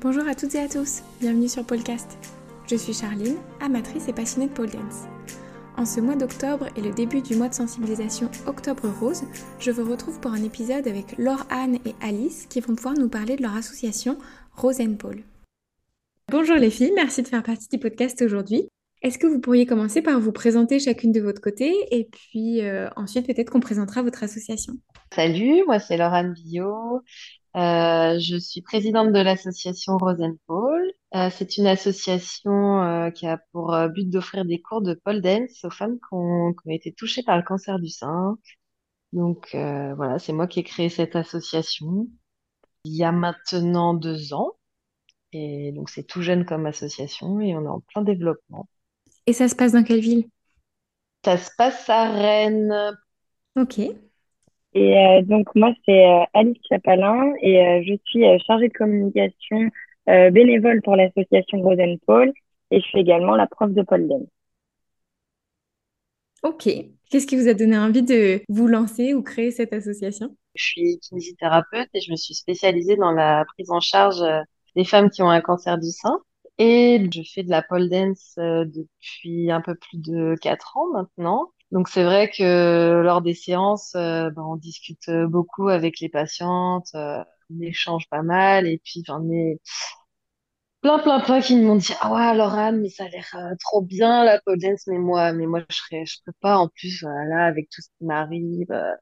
Bonjour à toutes et à tous, bienvenue sur Polcast. Je suis Charline, amatrice et passionnée de pole dance. En ce mois d'octobre et le début du mois de sensibilisation Octobre Rose, je vous retrouve pour un épisode avec Laure Anne et Alice qui vont pouvoir nous parler de leur association Rose Pole. Bonjour les filles, merci de faire partie du podcast aujourd'hui. Est-ce que vous pourriez commencer par vous présenter chacune de votre côté et puis euh, ensuite peut-être qu'on présentera votre association? Salut, moi c'est Laurent Billot. Euh, je suis présidente de l'association Rosenpole. Euh, c'est une association euh, qui a pour euh, but d'offrir des cours de pole dance aux femmes qui ont, qui ont été touchées par le cancer du sein. Donc voilà, c'est moi qui ai créé cette association il y a maintenant deux ans. Et donc c'est tout jeune comme association et on est en plein développement. Et ça se passe dans quelle ville? Ça se passe à Rennes. Ok. Et euh, donc moi c'est euh, Alice Chapalin et euh, je suis euh, chargée de communication euh, bénévole pour l'association Rosen Paul et je suis également la prof de pole dance. Ok. Qu'est-ce qui vous a donné envie de vous lancer ou créer cette association? Je suis kinésithérapeute et je me suis spécialisée dans la prise en charge euh, des femmes qui ont un cancer du sein. Et je fais de la pole dance euh, depuis un peu plus de quatre ans maintenant. Donc c'est vrai que lors des séances, euh, ben, on discute beaucoup avec les patientes, euh, on échange pas mal et puis j'en ai plein plein plein qui m'ont dit ah ouais Laurane mais ça a l'air euh, trop bien la pole mais moi mais moi je serais je peux pas en plus voilà avec tout ce qui m'arrive euh,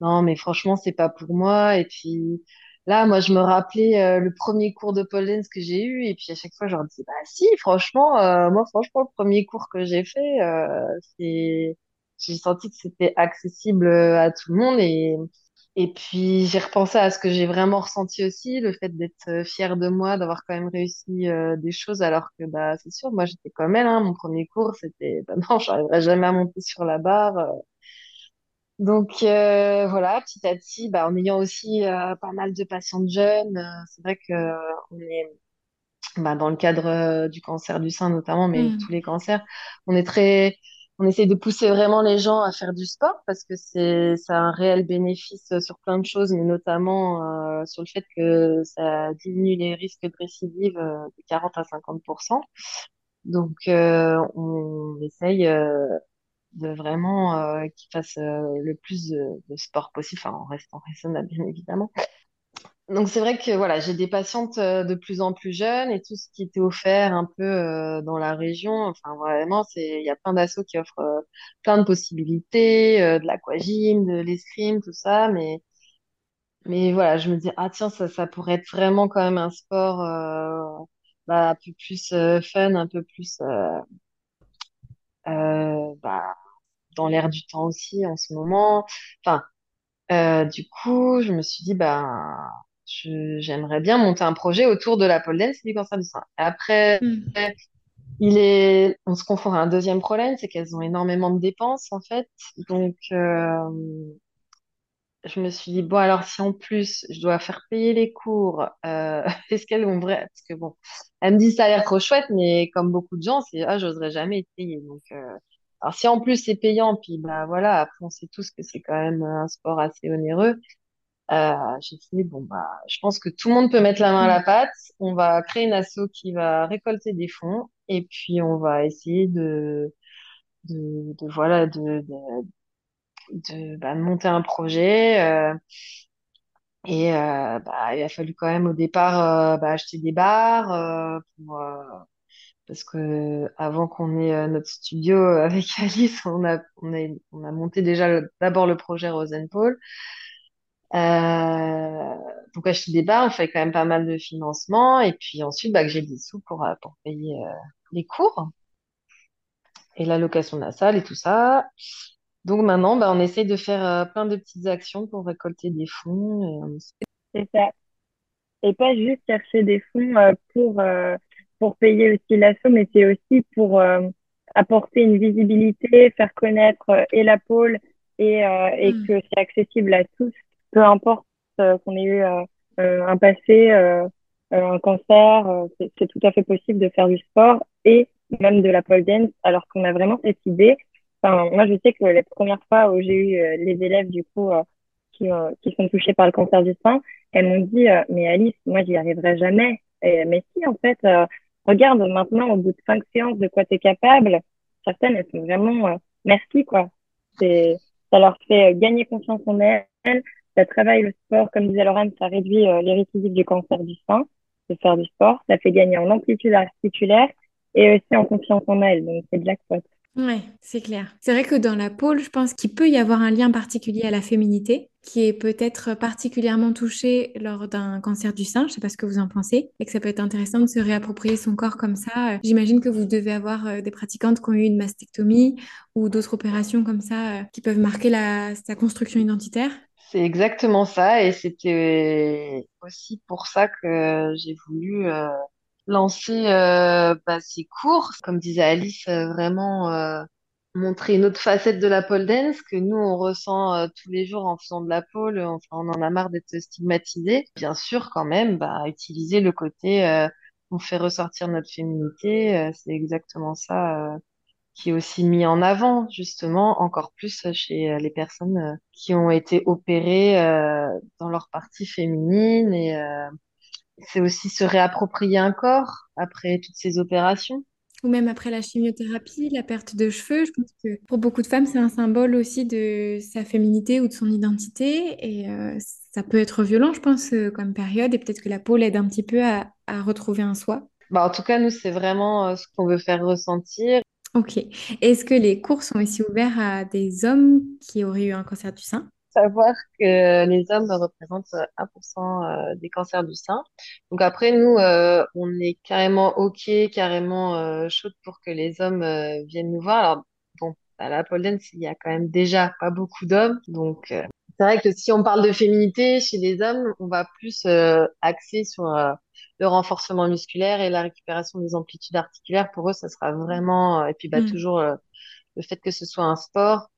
non, mais franchement, c'est pas pour moi. Et puis là, moi, je me rappelais euh, le premier cours de pole dance que j'ai eu. Et puis à chaque fois, je leur disais, bah si, franchement, euh, moi, franchement, le premier cours que j'ai fait, euh, c'est, j'ai senti que c'était accessible euh, à tout le monde. Et, et puis j'ai repensé à ce que j'ai vraiment ressenti aussi, le fait d'être euh, fière de moi, d'avoir quand même réussi euh, des choses, alors que bah c'est sûr, moi j'étais comme elle. Hein, mon premier cours, c'était, bah non, j'arriverai jamais à monter sur la barre. Donc euh, voilà, petit à petit, bah, en ayant aussi euh, pas mal de patientes jeunes, euh, c'est vrai que euh, on est bah, dans le cadre euh, du cancer du sein notamment, mais tous Hmm. les cancers, on est très, on essaye de pousser vraiment les gens à faire du sport parce que c'est, ça a un réel bénéfice sur plein de choses, mais notamment euh, sur le fait que ça diminue les risques de récidive de 40 à 50%. Donc euh, on essaye euh, de vraiment euh, qu'ils fassent euh, le plus de, de sport possible, en restant raisonnable, bien évidemment. Donc, c'est vrai que voilà, j'ai des patientes euh, de plus en plus jeunes et tout ce qui était offert un peu dans la région, enfin, vraiment, il y a plein d'assos qui offrent plein de possibilités, de l'aquagym, de l'escrime, tout ça, mais, mais voilà, je me dis, ah tiens, ça, ça pourrait être vraiment quand même un sport bah, un peu plus fun, un peu plus bah, dans l'air du temps aussi en ce moment. Enfin, euh, du coup, je me suis dit, ben, j'aimerais bien monter un projet autour de la pole dance et du cancer du sein. Après, Hmm. il est, on se confond à un deuxième problème, c'est qu'elles ont énormément de dépenses, en fait. Donc, euh, je me suis dit, bon, alors si en plus, je dois faire payer les cours, euh, est-ce qu'elles vont vrai, parce que bon, elle me dit, ça a l'air trop chouette, mais comme beaucoup de gens, c'est, ah, j'oserais jamais essayer. Donc, euh, alors si en plus c'est payant, puis bah voilà, après on sait tous que c'est quand même un sport assez onéreux. Euh, j'ai dit, bon, bah, je pense que tout le monde peut mettre la main à la pâte. On va créer une asso qui va récolter des fonds et puis on va essayer de, de, de voilà, de, de, de, bah, monter un projet. euh, et euh, bah, il a fallu quand même au départ euh, bah, acheter des bars euh, pour, euh, parce que avant qu'on ait euh, notre studio avec Alice, on a, on a, on a monté déjà d'abord le projet Rosenpol. Euh, donc acheter des bars, on fait quand même pas mal de financement et puis ensuite bah, que j'ai des sous pour, euh, payer euh, les cours et la location de la salle et tout ça. Donc maintenant, bah, on essaye de faire euh, plein de petites actions pour récolter des fonds. C'est ça. Et pas juste chercher des fonds euh, pour, euh, pour payer aussi l'asso, mais c'est aussi pour euh, apporter une visibilité, faire connaître euh, et la pôle et, euh, et Hmm. que c'est accessible à tous, peu importe qu'on ait eu un passé, un cancer, c'est tout à fait possible de faire du sport et même de la pole dance, alors qu'on a vraiment cette idée. Enfin, moi, je sais que les premières fois où j'ai eu les élèves du coup qui, euh, qui sont touchés par le cancer du sein, elles m'ont dit, euh, mais Alice, moi, j'y arriverai jamais. Et, mais si, en fait, regarde maintenant, au bout de cinq séances, de quoi tu es capable. Certaines, elles sont vraiment merci, quoi. C'est, ça leur fait gagner confiance en elles. Ça travaille le sport, comme disait Lorraine, ça réduit les récidives du cancer du sein, de faire du sport. Ça fait gagner en amplitude articulaire et aussi en confiance en elles. Donc, c'est jackpot. Ouais, c'est clair. C'est vrai que dans la pôle, je pense qu'il peut y avoir un lien particulier à la féminité, qui est peut-être particulièrement touché lors d'un cancer du sein. Je sais pas ce que vous en pensez, et que ça peut être intéressant de se réapproprier son corps comme ça. J'imagine que vous devez avoir euh, des pratiquantes qui ont eu une mastectomie ou d'autres opérations comme ça euh, qui peuvent marquer la, sa construction identitaire. C'est exactement ça, et c'était aussi pour ça que j'ai voulu euh, lancer euh, bah, comme disait Alice, euh, vraiment euh, montrer une autre facette de la pole dance que nous on ressent euh, tous les jours en faisant de la pole. Enfin, on en a marre d'être stigmatisé. Bien sûr, quand même, bah, utiliser le côté on fait ressortir notre féminité, c'est exactement ça qui est aussi mis en avant, justement, encore plus chez les personnes qui ont été opérées dans leur partie féminine et c'est aussi se réapproprier un corps après toutes ces opérations. Ou même après la chimiothérapie, la perte de cheveux. Je pense que pour beaucoup de femmes, c'est un symbole aussi de sa féminité ou de son identité. Et euh, ça peut être violent, je pense, euh, comme période. Et peut-être que la peau l'aide un petit peu à, retrouver un soi. Bah, en tout cas, nous, c'est vraiment euh, ce qu'on veut faire ressentir. Ok. Est-ce que les cours sont aussi ouverts à des hommes qui auraient eu un cancer du sein? Savoir que les hommes représentent 1% euh, des cancers du sein. Donc après, nous, euh, on est carrément OK, carrément euh, chaude pour que les hommes viennent nous voir. Alors, bon, à la pole dance, il y a quand même déjà pas beaucoup d'hommes. Donc, c'est vrai que si on parle de féminité chez les hommes, on va plus axer sur le renforcement musculaire et la récupération des amplitudes articulaires. Pour eux, ça sera vraiment... et puis, bah, mm. toujours le fait que ce soit un sport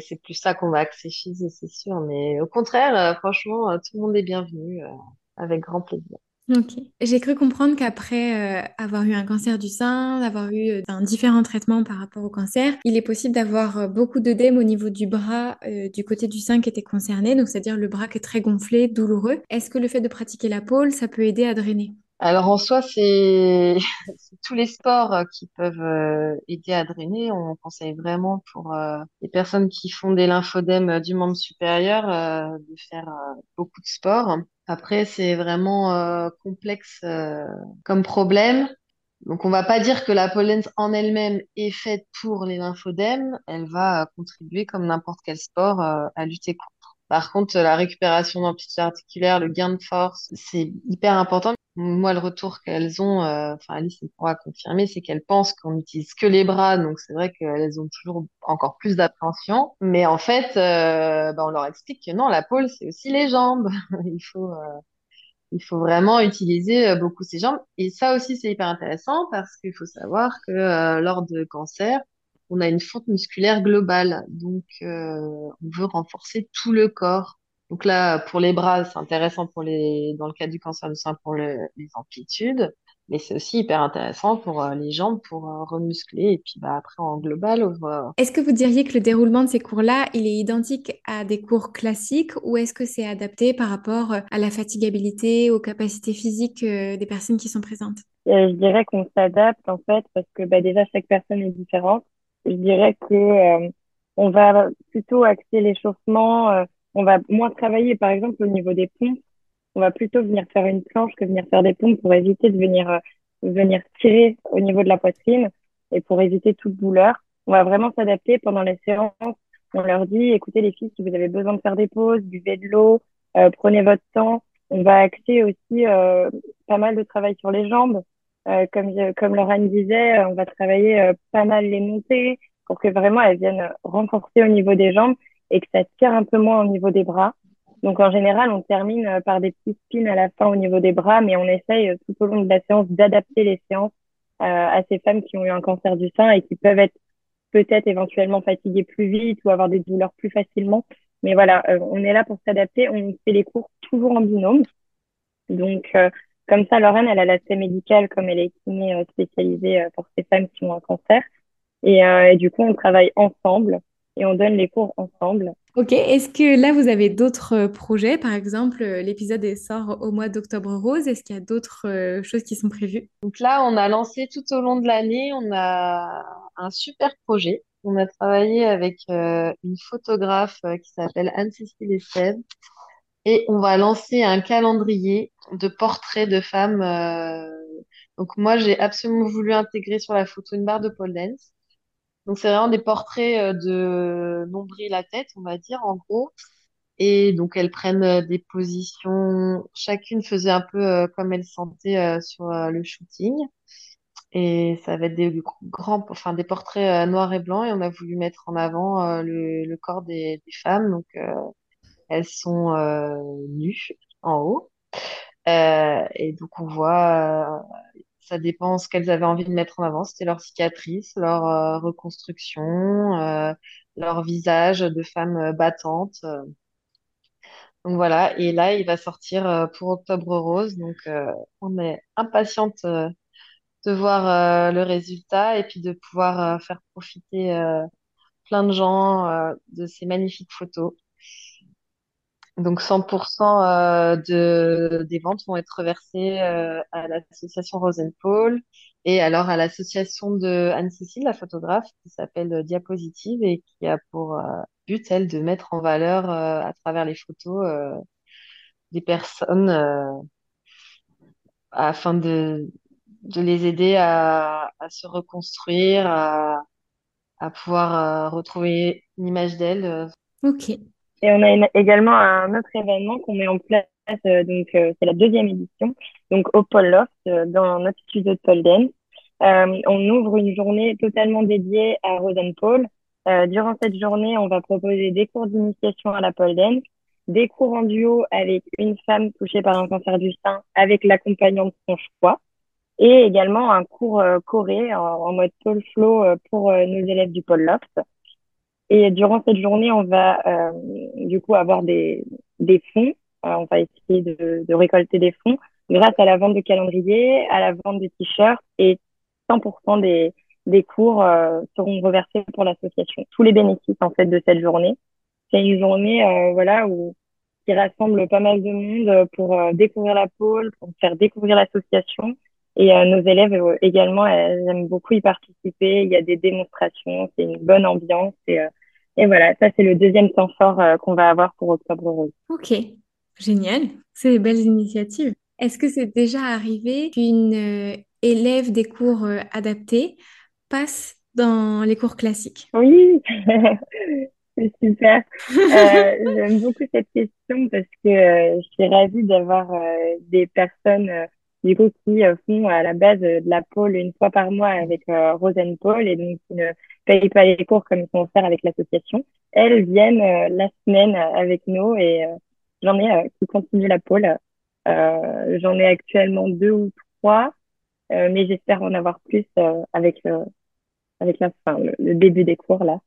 c'est plus ça qu'on va axer c'est sûr. Mais au contraire, euh, franchement, euh, tout le monde est bienvenu, euh, avec grand plaisir. Ok. J'ai cru comprendre qu'après avoir eu un cancer du sein, d'avoir eu un différent traitement par rapport au cancer, il est possible d'avoir beaucoup d'œdème au niveau du bras du côté du sein qui était concerné, donc c'est-à-dire le bras qui est très gonflé, douloureux. Est-ce que le fait de pratiquer la pôle, ça peut aider à drainer? Alors en soi, c'est tous les sports euh, qui peuvent euh, aider à drainer. On conseille vraiment pour euh, les personnes qui font des lymphodèmes du membre supérieur de faire beaucoup de sport. Après, c'est vraiment complexe comme problème. Donc on va pas dire que la pollen en elle-même est faite pour les lymphodèmes. Elle va contribuer comme n'importe quel sport à lutter contre. Par contre, la récupération d'amplitude articulaire, le gain de force, c'est hyper important. Moi, le retour qu'elles ont, euh, enfin Alice pourra confirmer, c'est qu'elles pensent qu'on n'utilise que les bras, donc c'est vrai qu'elles ont toujours encore plus d'appréhension. Mais en fait, euh, bah, on leur explique que non, la pôle, c'est aussi les jambes. il faut, euh, il faut vraiment utiliser beaucoup ses jambes. Et ça aussi, c'est hyper intéressant parce qu'il faut savoir que lors de cancer, on a une fonte musculaire globale. Donc, on veut renforcer tout le corps. Donc là, pour les bras, c'est intéressant pour les, dans le cas du cancer du sein pour les amplitudes, mais c'est aussi hyper intéressant pour euh, les jambes pour euh, remuscler et puis bah, après en global. Est-ce que vous diriez que le déroulement de ces cours-là, il est identique à des cours classiques ou est-ce que c'est adapté par rapport euh, à la fatigabilité, aux capacités physiques des personnes qui sont présentes? Je dirais qu'on s'adapte en fait parce que bah, déjà chaque personne est différente. Je dirais que on va plutôt axer l'échauffement on va moins travailler, par exemple, au niveau des pompes. On va plutôt venir faire une planche que venir faire des pompes pour éviter de venir, euh, venir tirer au niveau de la poitrine et pour éviter toute douleur. On va vraiment s'adapter pendant les séances. On leur dit, écoutez les filles, si vous avez besoin de faire des pauses, buvez de l'eau, euh, prenez votre temps. On va axer aussi euh, pas mal de travail sur les jambes. Comme, comme Lorraine disait, on va travailler pas mal les montées pour que vraiment elles viennent renforcer au niveau des jambes et que ça tire un peu moins au niveau des bras. Donc en général, on termine euh, par des petits spins à la fin au niveau des bras, mais on essaye euh, tout au long de la séance d'adapter les séances euh, à ces femmes qui ont eu un cancer du sein et qui peuvent être peut-être éventuellement fatiguées plus vite ou avoir des douleurs plus facilement. Mais voilà, on est là pour s'adapter. On fait les cours toujours en binôme. Donc comme ça, Lorraine, elle a l'aspect médical comme elle est kiné spécialisée pour ces femmes qui ont un cancer. Et, et du coup, on travaille ensemble et on donne les cours ensemble. Ok, est-ce que là vous avez d'autres projets? Par exemple, l'épisode sort au mois d'Octobre Rose. Est-ce qu'il y a d'autres choses qui sont prévues? Donc là, on a lancé tout au long de l'année, on a un super projet. On a travaillé avec euh, une photographe euh, qui s'appelle Anne-Cécile Estève et on va lancer un calendrier de portraits de femmes. euh, Donc moi, j'ai absolument voulu intégrer sur la photo une barre de pole dance. Donc c'est vraiment des portraits euh, de nombril à tête, on va dire, en gros. Et donc elles prennent euh, des positions, chacune faisait un peu euh, comme elle sentait sur le shooting. Et ça va être des grands, enfin des portraits euh, noirs et blancs. Et on a voulu mettre en avant le, corps des, des femmes. Donc elles sont euh, nues en haut. Euh, et donc on voit, euh, ça dépend ce qu'elles avaient envie de mettre en avant. C'était leur cicatrice, leur reconstruction, leur visage de femmes euh, battantes. Donc voilà, et là, il va sortir pour Octobre Rose. Donc on est impatiente de voir le résultat et puis de pouvoir faire profiter plein de gens de ces magnifiques photos. Donc 100% euh, de, des ventes vont être reversées euh, à l'association Rose and Paul et alors à l'association de Anne-Cécile, la photographe, qui s'appelle euh, Diapositive et qui a pour but, elle, de mettre en valeur à travers les photos des personnes afin de, de les aider à, à se reconstruire, à, à pouvoir retrouver une image d'elles. Ok, Et on a également un autre événement qu'on met en place, euh, donc euh, c'est la deuxième édition, donc au Pôle Loft, euh, dans notre studio de pole dance. Euh, on ouvre une journée totalement dédiée à Rose and Paul. Euh, durant cette journée, on va proposer des cours d'initiation à la pole dance, des cours en duo avec une femme touchée par un cancer du sein avec l'accompagnant de son choix, et également un cours euh, choré en, en mode pole flow pour nos élèves du Pôle Loft. Et durant cette journée, on va euh, du coup avoir des, des fonds. Euh, on va essayer de, de récolter des fonds grâce à la vente de calendriers, à la vente de t-shirts et 100% des, des cours euh, seront reversés pour l'association. Tous les bénéfices en fait de cette journée. C'est une journée euh, voilà où qui rassemble pas mal de monde pour euh, découvrir la pôle, pour faire découvrir l'association. Et euh, nos élèves euh, également, elles aiment beaucoup y participer. Il y a des démonstrations, c'est une bonne ambiance. Et, euh, et voilà, ça c'est le deuxième temps fort euh, qu'on va avoir pour Octobre Rose. ok, génial. C'est des belles initiatives. Est-ce que c'est déjà arrivé qu'une euh, élève des cours euh, adaptés passe dans les cours classiques? Oui, c'est super. J'aime beaucoup cette question parce que je suis ravie d'avoir des personnes du coup qui euh, font à la base euh, de la pôle une fois par mois avec euh, Rose and Paul et donc qui ne payent pas les cours comme ils vont faire avec l'association. Elles viennent euh, la semaine euh, avec nous et euh, j'en ai euh, qui continuent la pôle. Euh, j'en ai actuellement deux ou trois, euh, mais j'espère en avoir plus euh, avec euh, avec la fin, le, le début des cours là.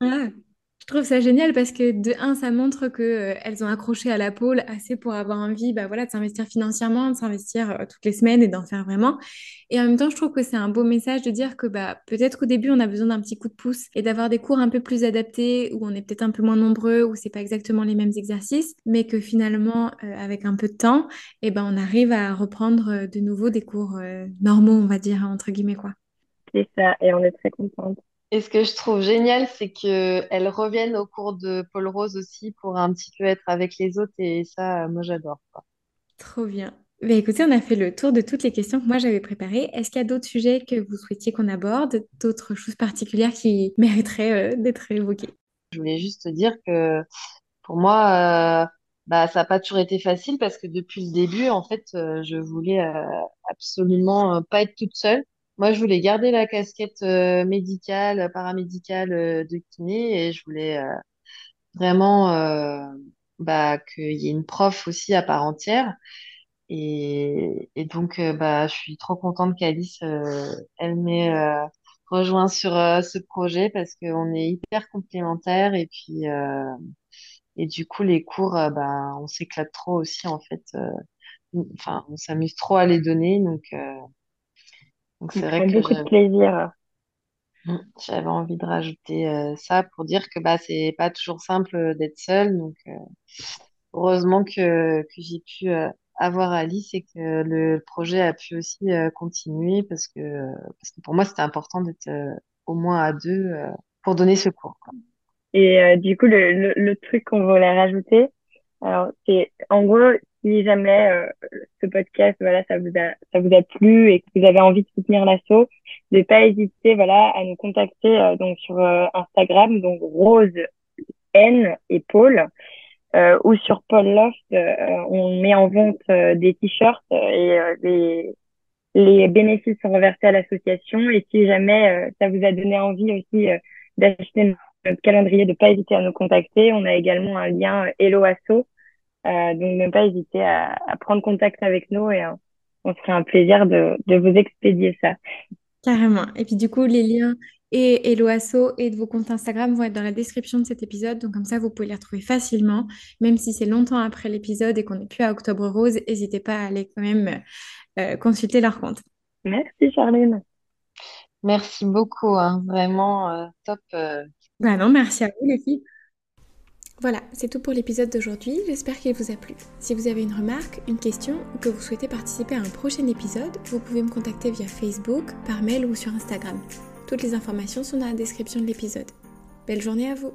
Je trouve ça génial parce que de un, ça montre que euh, elles ont accroché à la pôle assez pour avoir envie, bah voilà, de s'investir financièrement, de s'investir euh, toutes les semaines et d'en faire vraiment. Et en même temps, je trouve que c'est un beau message de dire que bah peut-être qu'au début, on a besoin d'un petit coup de pouce et d'avoir des cours un peu plus adaptés où on est peut-être un peu moins nombreux, où c'est pas exactement les mêmes exercices, mais que finalement, euh, avec un peu de temps, eh ben on arrive à reprendre de nouveau des cours normaux, on va dire entre guillemets quoi. C'est ça, et on est très contente. Et ce que je trouve génial, c'est que elles reviennent au cours de Paul Rose aussi pour un petit peu être avec les autres et ça, euh, moi j'adore. Trop bien. Mais écoutez, on a fait le tour de toutes les questions que moi j'avais préparées. Est-ce qu'il y a d'autres sujets que vous souhaitiez qu'on aborde, d'autres choses particulières qui mériteraient euh, d'être évoquées? Je voulais juste te dire que pour moi, euh, bah, ça n'a pas toujours été facile parce que depuis le début, en fait, euh, je voulais absolument pas être toute seule. Moi, je voulais garder la casquette euh, médicale, paramédicale euh, de kiné et je voulais euh, vraiment euh, bah, qu'il y ait une prof aussi à part entière. Et, et donc, euh, bah, je suis trop contente qu'Alice, euh, elle m'ait rejoint sur ce projet parce qu'on est hyper complémentaires et puis et du coup, les cours, bah, on s'éclate trop aussi en fait. Enfin, on s'amuse trop à les donner, donc donc c'est vrai que beaucoup de plaisir. Mm. J'avais envie de rajouter euh, ça pour dire que bah c'est pas toujours simple d'être seule. Donc euh, heureusement que, que j'ai pu euh, avoir Alice et que le projet a pu aussi euh, continuer parce que parce que pour moi c'était important d'être euh, au moins à deux euh, pour donner ce cours. quoi. Et euh, du coup, le, le, le truc qu'on voulait rajouter, alors c'est en gros, si jamais euh, ce podcast, voilà, ça vous a ça vous a plu et que vous avez envie de soutenir l'asso, de pas hésiter, voilà, à nous contacter euh, donc sur euh, Instagram, donc Rose N et Paul, euh, ou sur Paul Loft, euh, on met en vente euh, des t-shirts et les les bénéfices sont reversés à l'association. Et si jamais ça vous a donné envie aussi d'acheter notre calendrier, de pas hésiter à nous contacter. On a également un lien Hello Asso, euh, donc ne pas hésiter à, à prendre contact avec nous et euh, on serait un plaisir de, de vous expédier ça. Carrément. Et puis du coup, les liens et Hello Asso et de vos comptes Instagram vont être dans la description de cet épisode. Donc comme ça, vous pouvez les retrouver facilement. Même si c'est longtemps après l'épisode et qu'on n'est plus à Octobre Rose, n'hésitez pas à aller quand même euh, consulter leur compte. Merci Charline. Merci beaucoup, hein, vraiment euh, top. euh. Bah non, merci à vous les filles. Voilà, c'est tout pour l'épisode d'aujourd'hui, j'espère qu'il vous a plu. Si vous avez une remarque, une question ou que vous souhaitez participer à un prochain épisode, vous pouvez me contacter via Facebook, par mail ou sur Instagram. Toutes les informations sont dans la description de l'épisode. Belle journée à vous